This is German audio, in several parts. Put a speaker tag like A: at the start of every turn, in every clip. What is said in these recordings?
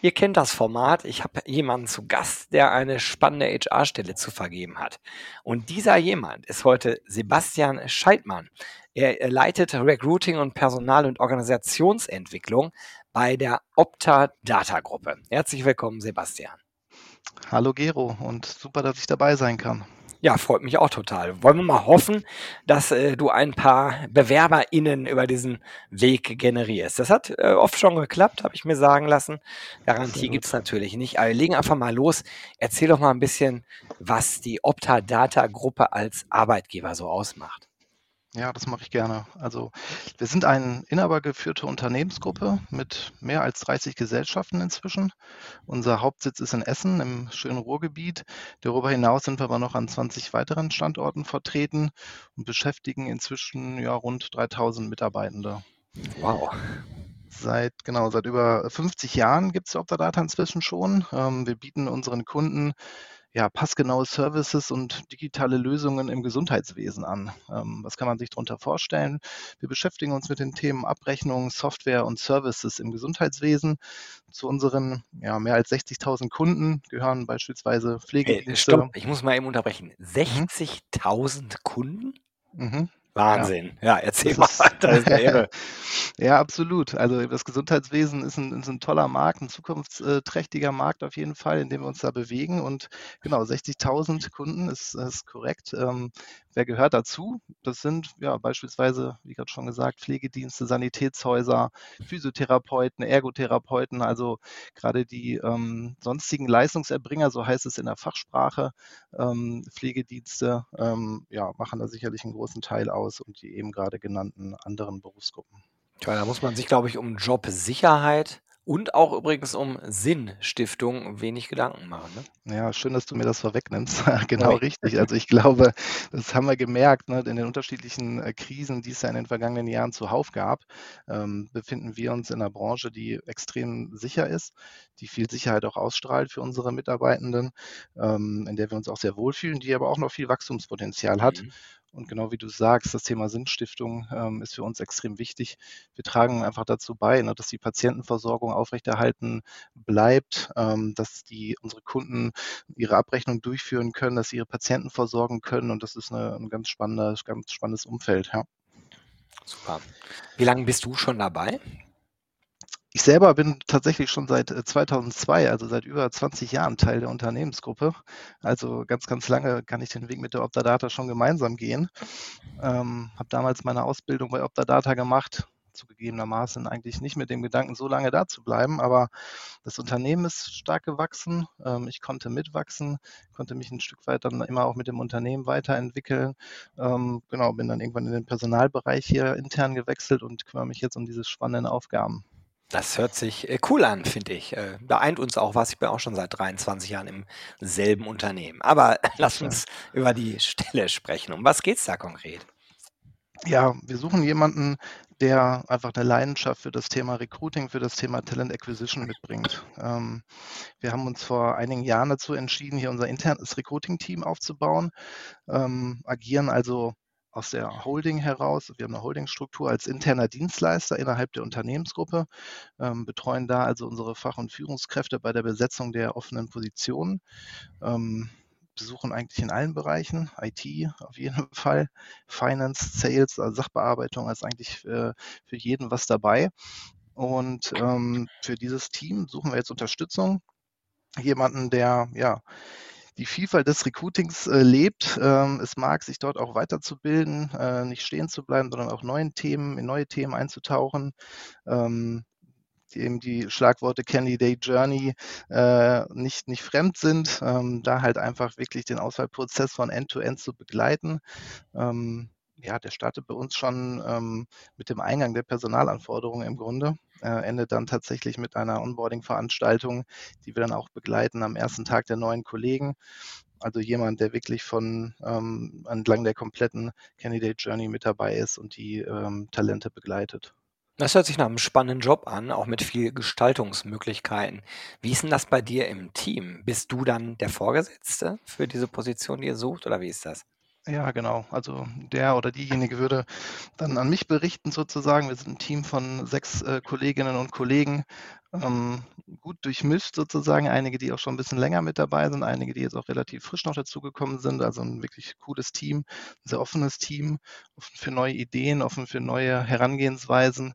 A: Ihr kennt das Format. Ich habe jemanden zu Gast, der eine spannende HR-Stelle zu vergeben hat. Und dieser jemand ist heute Sebastian Scheidmann. Er leitet Recruiting und Personal- und Organisationsentwicklung bei der Opta Data Gruppe. Herzlich willkommen, Sebastian.
B: Hallo Gero und super, dass ich dabei sein kann.
A: Ja, freut mich auch total. Wollen wir mal hoffen, dass äh, du ein paar BewerberInnen über diesen Weg generierst. Das hat äh, oft schon geklappt, habe ich mir sagen lassen. Garantie gibt es natürlich nicht. Aber wir legen einfach mal los. Erzähl doch mal ein bisschen, was die Opta Data Gruppe als Arbeitgeber so ausmacht.
B: Ja, das mache ich gerne. Also wir sind eine inhabergeführte Unternehmensgruppe mit mehr als 30 Gesellschaften inzwischen. Unser Hauptsitz ist in Essen im schönen Ruhrgebiet. Darüber hinaus sind wir aber noch an 20 weiteren Standorten vertreten und beschäftigen inzwischen ja rund 3000 Mitarbeitende.
A: Wow.
B: Seit, genau, seit über 50 Jahren gibt es Optadata inzwischen schon. Ähm, wir bieten unseren Kunden ja, passgenaue Services und digitale Lösungen im Gesundheitswesen an. Ähm, was kann man sich darunter vorstellen? Wir beschäftigen uns mit den Themen Abrechnung, Software und Services im Gesundheitswesen. Zu unseren ja, mehr als 60.000 Kunden gehören beispielsweise Pflegedienste. Hey,
A: stopp, ich muss mal eben unterbrechen. 60.000 mhm. Kunden? Mhm. Wahnsinn. Ja, ja erzähl das mal weiter.
B: ja, absolut. Also das Gesundheitswesen ist ein, ist ein, toller Markt, ein zukunftsträchtiger Markt auf jeden Fall, in dem wir uns da bewegen. Und genau, 60.000 Kunden ist, ist korrekt. Ähm, wer gehört dazu? Das sind ja beispielsweise, wie gerade schon gesagt, Pflegedienste, Sanitätshäuser, Physiotherapeuten, Ergotherapeuten, also gerade die ähm, sonstigen Leistungserbringer, so heißt es in der Fachsprache, ähm, Pflegedienste, ähm, ja, machen da sicherlich einen großen Teil aus aus und die eben gerade genannten anderen Berufsgruppen.
A: Tja, da muss man sich, glaube ich, um Jobsicherheit und auch übrigens um Sinnstiftung wenig Gedanken machen.
B: Ne? Ja, schön, dass du mir das vorwegnimmst. genau okay. richtig. Also ich glaube, das haben wir gemerkt, ne, in den unterschiedlichen äh, Krisen, die es ja in den vergangenen Jahren zuhauf gab, ähm, befinden wir uns in einer Branche, die extrem sicher ist, die viel Sicherheit auch ausstrahlt für unsere Mitarbeitenden, ähm, in der wir uns auch sehr wohlfühlen, die aber auch noch viel Wachstumspotenzial hat. Mhm. Und genau wie du sagst, das Thema Sinnstiftung ähm, ist für uns extrem wichtig. Wir tragen einfach dazu bei, ne, dass die Patientenversorgung aufrechterhalten bleibt, ähm, dass die unsere Kunden ihre Abrechnung durchführen können, dass sie ihre Patienten versorgen können. Und das ist eine, ein ganz, spannendes, ganz spannendes Umfeld. Ja.
A: Super. Wie lange bist du schon dabei?
B: Ich selber bin tatsächlich schon seit 2002, äh, also seit über 20 Jahren Teil der Unternehmensgruppe. Also ganz, ganz lange kann ich den Weg mit der Optadata schon gemeinsam gehen. Ähm, habe damals meine Ausbildung bei Optadata gemacht, zugegebenermaßen eigentlich nicht mit dem Gedanken, so lange da zu bleiben, aber das Unternehmen ist stark gewachsen. Ähm, ich konnte mitwachsen, konnte mich ein Stück weit dann immer auch mit dem Unternehmen weiterentwickeln. Ähm, genau, bin dann irgendwann in den Personalbereich hier intern gewechselt und kümmere mich jetzt um diese spannenden Aufgaben.
A: Das hört sich äh, cool an, finde ich. Äh, beeint uns auch was. Ich bin auch schon seit 23 Jahren im selben Unternehmen. Aber lass uns über die Stelle sprechen. Um was geht es da konkret?
B: Ja, wir suchen jemanden, der einfach eine Leidenschaft für das Thema Recruiting, für das Thema Talent Acquisition mitbringt. Ähm, wir haben uns vor einigen Jahren dazu entschieden, hier unser internes Recruiting-Team aufzubauen, ähm, agieren also aus der Holding heraus. Wir haben eine Holdingstruktur als interner Dienstleister innerhalb der Unternehmensgruppe, ähm, betreuen da also unsere Fach- und Führungskräfte bei der Besetzung der offenen Positionen. Ähm, besuchen eigentlich in allen Bereichen, IT auf jeden Fall, Finance, Sales, also Sachbearbeitung, ist eigentlich äh, für jeden was dabei. Und ähm, für dieses Team suchen wir jetzt Unterstützung. Jemanden, der ja die Vielfalt des Recruitings äh, lebt. Ähm, es mag sich dort auch weiterzubilden, äh, nicht stehen zu bleiben, sondern auch neuen Themen, in neue Themen einzutauchen. Ähm, die eben die Schlagworte Candidate Journey äh, nicht, nicht fremd sind, ähm, da halt einfach wirklich den Auswahlprozess von End-to-End -End zu begleiten. Ähm, ja, der startet bei uns schon ähm, mit dem Eingang der Personalanforderungen im Grunde, äh, endet dann tatsächlich mit einer Onboarding-Veranstaltung, die wir dann auch begleiten am ersten Tag der neuen Kollegen. Also jemand, der wirklich von ähm, entlang der kompletten Candidate Journey mit dabei ist und die ähm, Talente begleitet.
A: Das hört sich nach einem spannenden Job an, auch mit viel Gestaltungsmöglichkeiten. Wie ist denn das bei dir im Team? Bist du dann der Vorgesetzte für diese Position, die ihr sucht, oder wie ist das?
B: Ja, genau. Also der oder diejenige würde dann an mich berichten sozusagen. Wir sind ein Team von sechs äh, Kolleginnen und Kollegen, ähm, gut durchmischt sozusagen. Einige, die auch schon ein bisschen länger mit dabei sind, einige, die jetzt auch relativ frisch noch dazugekommen sind. Also ein wirklich cooles Team, ein sehr offenes Team, offen für neue Ideen, offen für neue Herangehensweisen.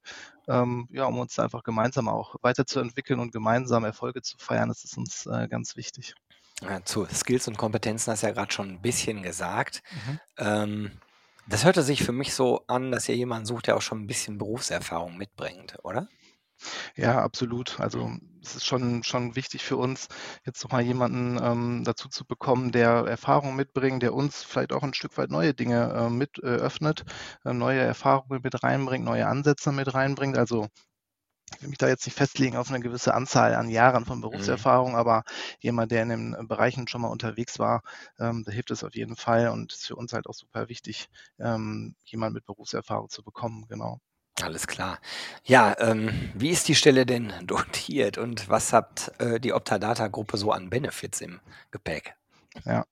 B: Ähm, ja, um uns einfach gemeinsam auch weiterzuentwickeln und gemeinsam Erfolge zu feiern. Das ist uns äh, ganz wichtig.
A: Ja, zu Skills und Kompetenzen hast du ja gerade schon ein bisschen gesagt.
B: Mhm.
A: Ähm, das hörte sich für mich so an, dass ihr jemanden sucht, der auch schon ein bisschen Berufserfahrung mitbringt, oder?
B: Ja, absolut. Also es ist schon, schon wichtig für uns, jetzt nochmal jemanden ähm, dazu zu bekommen, der Erfahrung mitbringt, der uns vielleicht auch ein Stück weit neue Dinge äh, mit äh, öffnet, äh, neue Erfahrungen mit reinbringt, neue Ansätze mit reinbringt. Also ich will mich da jetzt nicht festlegen auf eine gewisse Anzahl an Jahren von
A: Mhm.
B: Berufserfahrung, aber jemand, der in den Bereichen schon mal unterwegs war, ähm, da hilft es auf jeden Fall und ist für uns halt auch super wichtig, ähm, jemand mit Berufserfahrung zu bekommen, genau.
A: Alles klar. Ja, ähm, wie ist die Stelle denn dotiert und was hat äh, die Optadata-Gruppe so an Benefits im Gepäck?
B: Ja.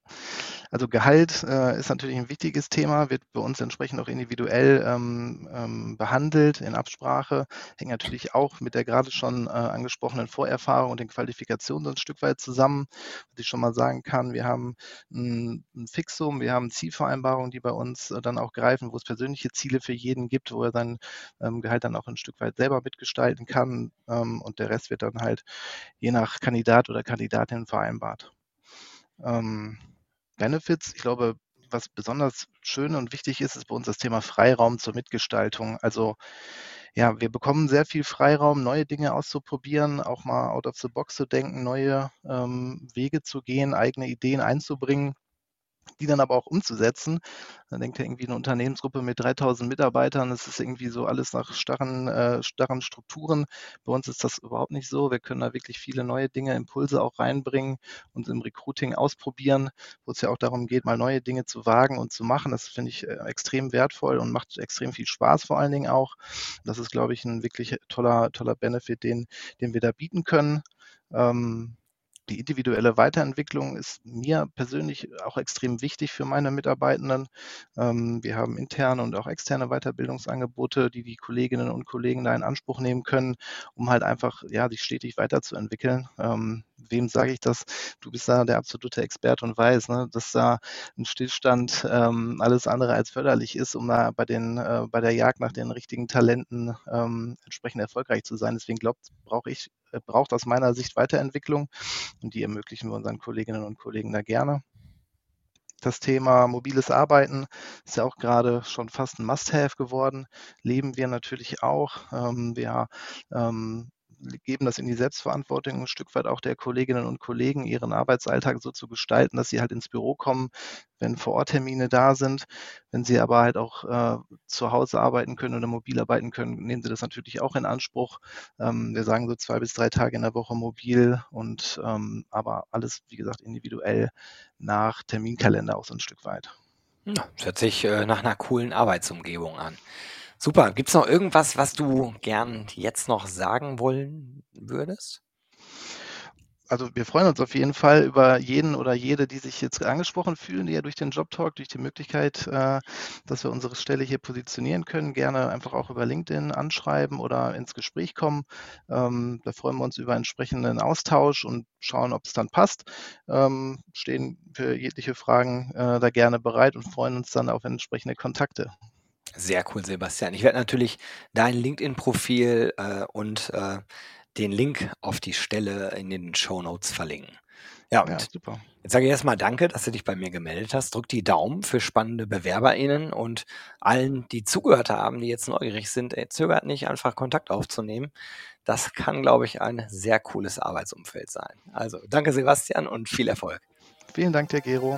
B: Also Gehalt äh, ist natürlich ein wichtiges Thema, wird bei uns entsprechend auch individuell ähm, ähm, behandelt in Absprache. Hängt natürlich auch mit der gerade schon äh, angesprochenen Vorerfahrung und den Qualifikationen so ein Stück weit zusammen. Was ich schon mal sagen kann, wir haben ein, ein Fixum, wir haben Zielvereinbarungen, die bei uns äh, dann auch greifen, wo es persönliche Ziele für jeden gibt, wo er sein ähm, Gehalt dann auch ein Stück weit selber mitgestalten kann. Ähm, und der Rest wird dann halt je nach Kandidat oder Kandidatin vereinbart. Ähm, Benefits, ich glaube, was besonders schön und wichtig ist, ist bei uns das Thema Freiraum zur Mitgestaltung. Also ja, wir bekommen sehr viel Freiraum, neue Dinge auszuprobieren, auch mal out of the box zu denken, neue ähm, Wege zu gehen, eigene Ideen einzubringen die dann aber auch umzusetzen. Dann denkt er irgendwie eine Unternehmensgruppe mit 3000 Mitarbeitern, das ist irgendwie so alles nach starren, äh, starren Strukturen. Bei uns ist das überhaupt nicht so. Wir können da wirklich viele neue Dinge, Impulse auch reinbringen und im Recruiting ausprobieren, wo es ja auch darum geht, mal neue Dinge zu wagen und zu machen. Das finde ich äh, extrem wertvoll und macht extrem viel Spaß vor allen Dingen auch. Das ist, glaube ich, ein wirklich toller, toller Benefit, den, den wir da bieten können. Ähm, die individuelle Weiterentwicklung ist mir persönlich auch extrem wichtig für meine Mitarbeitenden. Ähm, wir haben interne und auch externe Weiterbildungsangebote, die die Kolleginnen und Kollegen da in Anspruch nehmen können, um halt einfach ja, sich stetig weiterzuentwickeln. Wem sage ich das? Du bist da der absolute Experte und weiß, ne, dass da ein Stillstand ähm, alles andere als förderlich ist, um da bei, den, äh, bei der Jagd nach den richtigen Talenten ähm, entsprechend erfolgreich zu sein. Deswegen glaubt, brauche ich, äh, braucht aus meiner Sicht Weiterentwicklung und die ermöglichen wir unseren Kolleginnen und Kollegen da gerne. Das Thema mobiles Arbeiten ist ja auch gerade schon fast ein Must-Have geworden. Leben wir natürlich auch. Ähm, wir ähm, geben das in die Selbstverantwortung ein Stück weit auch der Kolleginnen und Kollegen, ihren Arbeitsalltag so zu gestalten, dass sie halt ins Büro kommen, wenn Vororttermine da sind. Wenn sie aber halt auch äh, zu Hause arbeiten können oder mobil arbeiten können, nehmen sie das natürlich auch in Anspruch. Ähm, wir sagen so zwei bis drei Tage in der Woche mobil und ähm, aber alles, wie gesagt, individuell nach Terminkalender auch so ein Stück weit.
A: Ja, das hört sich äh, nach einer coolen Arbeitsumgebung an. Super. Gibt es noch irgendwas, was du gern jetzt noch sagen wollen würdest?
B: Also wir freuen uns auf jeden Fall über jeden oder jede, die sich jetzt angesprochen fühlen, die ja durch den Jobtalk, durch die Möglichkeit, äh, dass wir unsere Stelle hier positionieren können, gerne einfach auch über LinkedIn anschreiben oder ins Gespräch kommen. Ähm, da freuen wir uns über entsprechenden Austausch und schauen, ob es dann passt. Ähm, stehen für jegliche Fragen äh, da gerne bereit und freuen uns dann auf entsprechende Kontakte.
A: Sehr cool, Sebastian. Ich werde natürlich dein LinkedIn-Profil äh, und äh, den Link auf die Stelle in den Show Notes verlinken. Ja,
B: Ja, super.
A: jetzt sage ich erstmal Danke, dass du dich bei mir gemeldet hast. Drück die Daumen für spannende BewerberInnen und allen, die zugehört haben, die jetzt neugierig sind, ey, zögert nicht, einfach Kontakt aufzunehmen. Das kann, glaube ich, ein sehr cooles Arbeitsumfeld sein. Also, danke, Sebastian, und viel Erfolg.
B: Vielen Dank, der Gero.